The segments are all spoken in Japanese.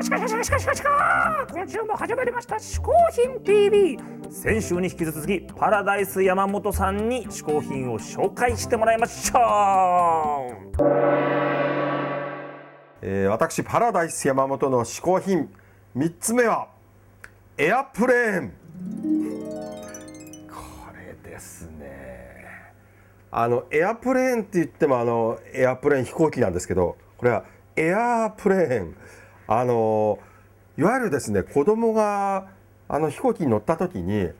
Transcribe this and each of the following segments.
かしかしかしかしかしか今週も始まりました嗜好品 TV 先週に引き続きパラダイス山本さんに嗜好品を紹介してもらいましょうえー、私パラダイス山本の嗜好品3つ目はエアプレーンこれですねあのエアプレーンって言ってもあのエアプレーン飛行機なんですけどこれはエアープレーンあのいわゆるですね子供があの飛行機に乗った時に、え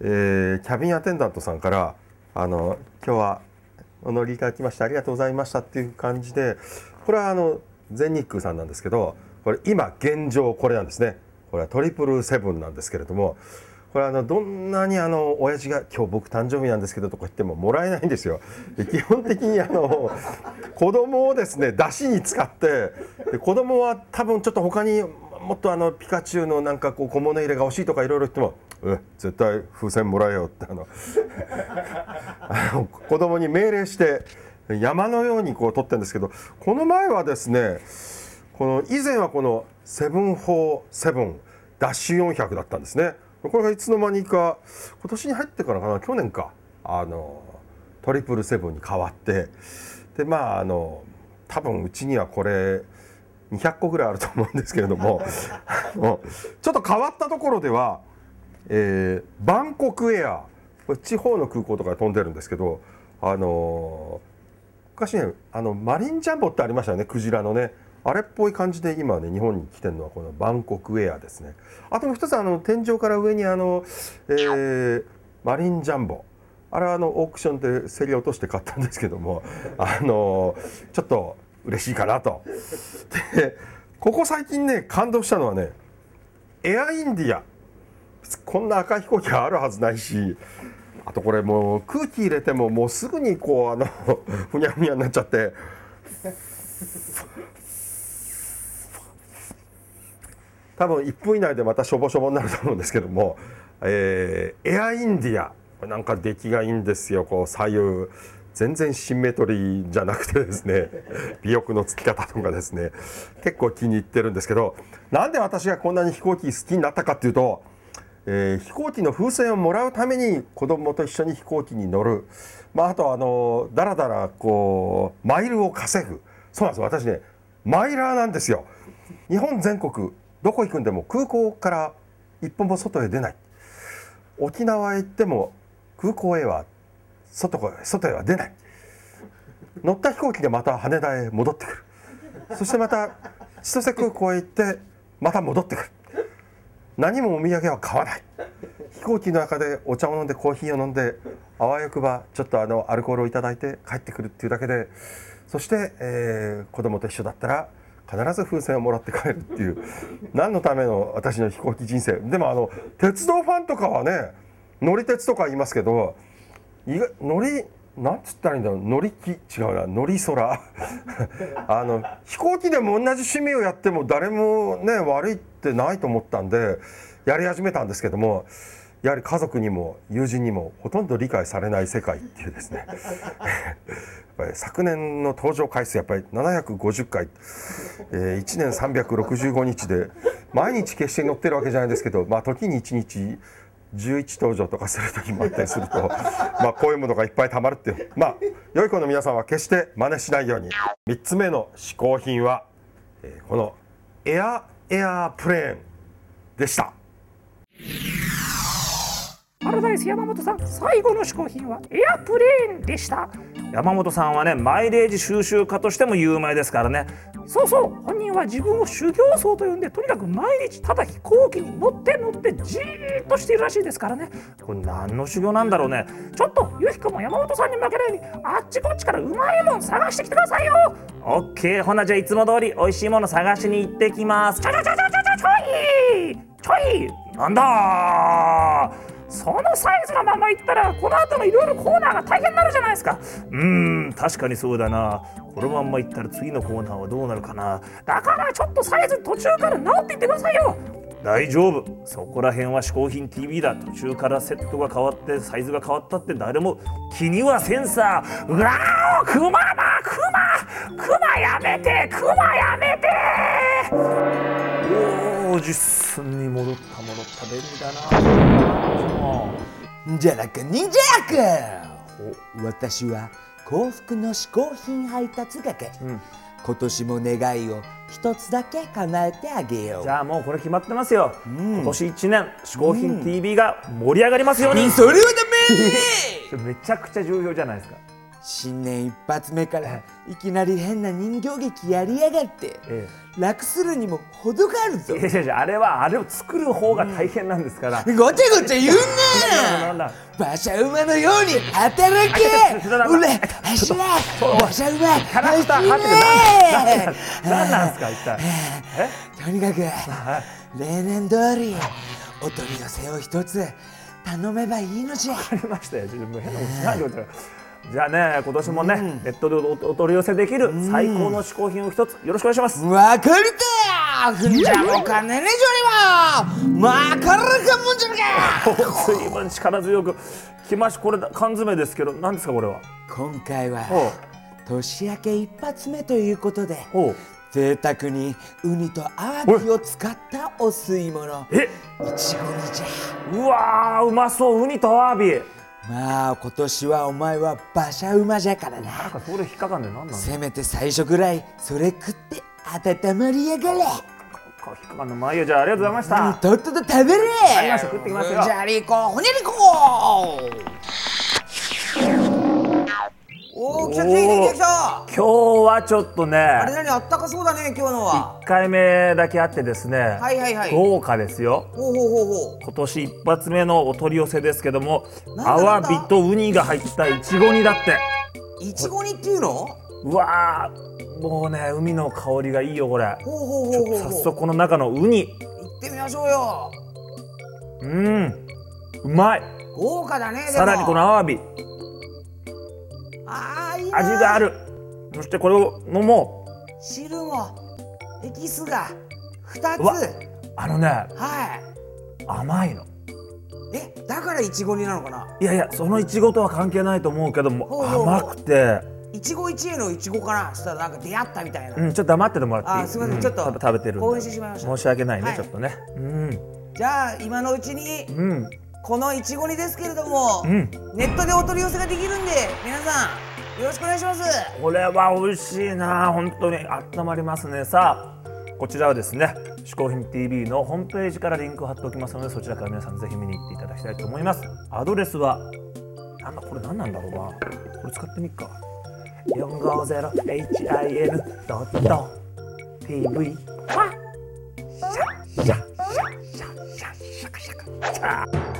ー、キャビンアテンダントさんからあの今日はお乗りいただきましてありがとうございましたっていう感じでこれはあの全日空さんなんですけどこれ今現状これなんですね。これはトリプルセブンなんですけれどもこれあのどんなにあの親父が「今日僕誕生日なんですけど」とか言ってももらえないんですよ。基本的にあの子供をですね出しに使ってで子供は多分ちょっと他にもっとあのピカチュウのなんかこう小物入れが欲しいとかいろいろ言っても「え絶対風船もらえよ」ってあのあの子供に命令して山のようにこう取ってるんですけどこの前はですねこの以前はこの747ダッシュ400だったんですね。これがいつの間にか今年に入ってからかな去年か。あのトリプルセブンに変わって。でまああの多分うちにはこれ200個ぐらいあると思うんですけれども。ちょっと変わったところでは、えー、バンコクエア。これ地方の空港とかで飛んでるんですけどあの昔ねあのマリンジャンボってありましたよねクジラのね。あれっぽい感じで今ね日本に来てるのはこのバンコクエアですね。あともう一つあの天井から上にあの、えー、マリンジャンボ。あれはあのオークションで競り落として買ったんですけどもあのちょっと嬉しいかなと。でここ最近ね感動したのはねエアインディア。こんな赤い飛行機あるはずないしあとこれもう空気入れてももうすぐにこうあのふにゃふにゃになっちゃって。多分1分以内でまたしょぼしょぼになると思うんですけども、えー、エアインディアなんか出来がいいんですよ。こう左右。全然シンメトリーじゃなくてですね。尾翼のつき方とかですね。結構気に入ってるんですけどなんで私がこんなに飛行機好きになったかっていうと、えー、飛行機の風船をもらうために子供と一緒に飛行機に乗る、まあ、あとあのだらだらこうマイルを稼ぐ。そうなんです私ねマイラーなんですよ。日本全国どこ行くんでも空港から一歩も外へ出ない。沖縄へ行っても空港へは外外へは出ない。乗った飛行機でまた羽田へ戻ってくる。そしてまた千歳空港へ行ってまた戻ってくる。何もお土産は買わない。飛行機の中でお茶を飲んでコーヒーを飲んであわよくばちょっとあのアルコールを頂いて帰ってくるっていうだけでそして、えー、子供と一緒だったら必ず風船をもらって帰るっていう。何のための私の飛行機人生。でもあの鉄道ファンとかはね乗り鉄とか言いますけど乗りなんつったらいいんだろう。乗り気？違うな。乗り空。あの飛行機でも同じ趣味をやっても誰もね悪いってないと思ったんでやり始めたんですけどもやはり家族にも友人にもほとんど理解されない世界っていうですね。昨年の登場回数やっぱり750回、えー、1年365日で毎日決して乗ってるわけじゃないですけど、まあ、時に1日11登場とかする時もあったりすると まあこういうものがいっぱいたまるっていう。まあ良い子の皆さんは決して真似しないように。3つ目の嗜好品は、えー、このエアエアプレーンでした。パラダイス山本さん最後の嗜好品はエアプレーンでした。山本さんはねマイレージ収集家としても有名ですからね。そうそう本人は自分を修行僧と呼んでとにかく毎日ただ飛行機に乗って乗ってじーっとしているらしいですからね。これ何の修行なんだろうね。ちょっとゆきこも山本さんに負けないようにあっちこっちからうまいもん探してきてくださいよ。オッケーほなじゃあいつも通り美味しいもの探しに行ってきます。ちょちょちょちょちょちょいちょいなんだそのサイズのままいったらこの後のいろいろコーナーが大変になるじゃないですか。うーん確かにそうだな。このまんまいったら次のコーナーはどうなるかな。だからちょっとサイズ途中から直っていってくださいよ。大丈夫。そこら辺は嗜好品 TV だ。途中からセットが変わってサイズが変わったって誰も気にはセンサーうわークマだクマ。クマやめてクマやめて。お実に戻った戻った便利だなじゃなく忍者やく私は幸福の嗜好品配達係、今年も願いを一つだけ叶えてあげようじゃあもうこれ決まってますよ、今年1年「嗜好品 TV」が盛り上がりますように、それはダメ めちゃくちゃ重要じゃないですか新年一発目からいきなり変な人形劇やりやがって、え楽するにも程があるぞいやいやいやあれはあれを作る方が大変なんですから、ごちゃごちゃ言うな馬車馬のように働けちょっとうら走れ馬車馬走れ何なんですか一体えとにかく例年通りお取り寄せを一つ頼めばいいのじゃわかりましたよ。ちょっともう変なことしないでください。じゃあね、今年もね、ネットでおお取り寄せできる最高の嗜好品を一つよろしくお願いします。わかるかふんじゃお金ねじょりはわかるかもんじゃるか。随分力強くきましこれだ缶詰ですけど何ですかこれは？今回はほ年明け一発目ということで。贅沢にウニとアワビを使ったお吸い物。え、いちご煮じゃ。うわーうまそう。ウニとアワビ。まあ今年はお前は馬車馬じゃからな。なんかそれ引っかかんで何な。せめて最初ぐらいそれ食って温まりやがれ。引っかかんのまあいいよ。じゃあありがとうございました。とっとと食べれ。ありました食ってきますよ。じゃりこほにゃりこおお来た来た来た。来た今日はちょっとね、あれ何あったかそうだね今日のは。一回目だけあってですね、はいはいはい。豪華ですよ。ほうほうほうほう。今年一発目のお取り寄せですけどもアワビとウニが入ったいちご煮だって。いちご煮っていうの？うわーもうね海の香りがいいよこれ。ほうほうほうほう早速この中のウニ。行ってみましょうよ。うんうまい。豪華だねさらにこのアワビ味がある。そしてこれを飲も汁もエキスが2つ。あのねい。甘いの。えだからいちご煮なのかな？いやいやそのいちごとは関係ないと思うけども甘くて。一期一会のいちごかな？そしたらなんか出会ったみたいな、うんちょっと黙っててもらっていい？あすみません、うちょっと食べてるんで。興奮してしまいました。申し訳ないね、はい。ちょっとね。うん。じゃあ今のうちにうんこのいちご煮ですけれども、うん。ネットでお取り寄せができるんで皆さんよろしくお願いします。これは美味しいな。本当に温まりますね。さあこちらはですね「嗜好品 TV」のホームページからリンクを貼っておきますのでそちらから皆さんぜひ見に行っていただきたいと思います。アドレスはなんだこれ何なんだろうな。これ使ってみっか。450hin.tv わシャシャシャシャシャシャカシャカシャ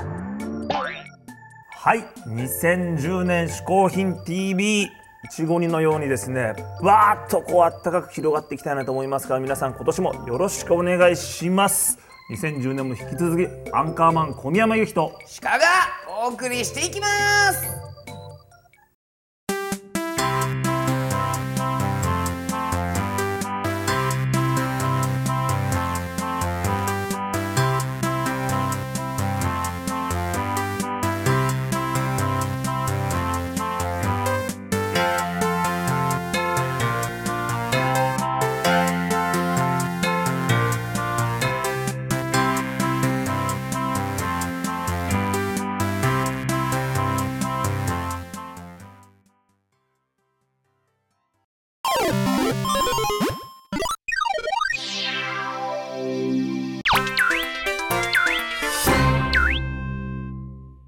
はい2010年嗜好品 TV いちご煮のようにですねわーっとこうあったかく広がっていきたいなと思いますから皆さん今年もよろしくお願いします。2010年も引き続きアンカーマン小宮山由紀と鹿がお送りしていきます。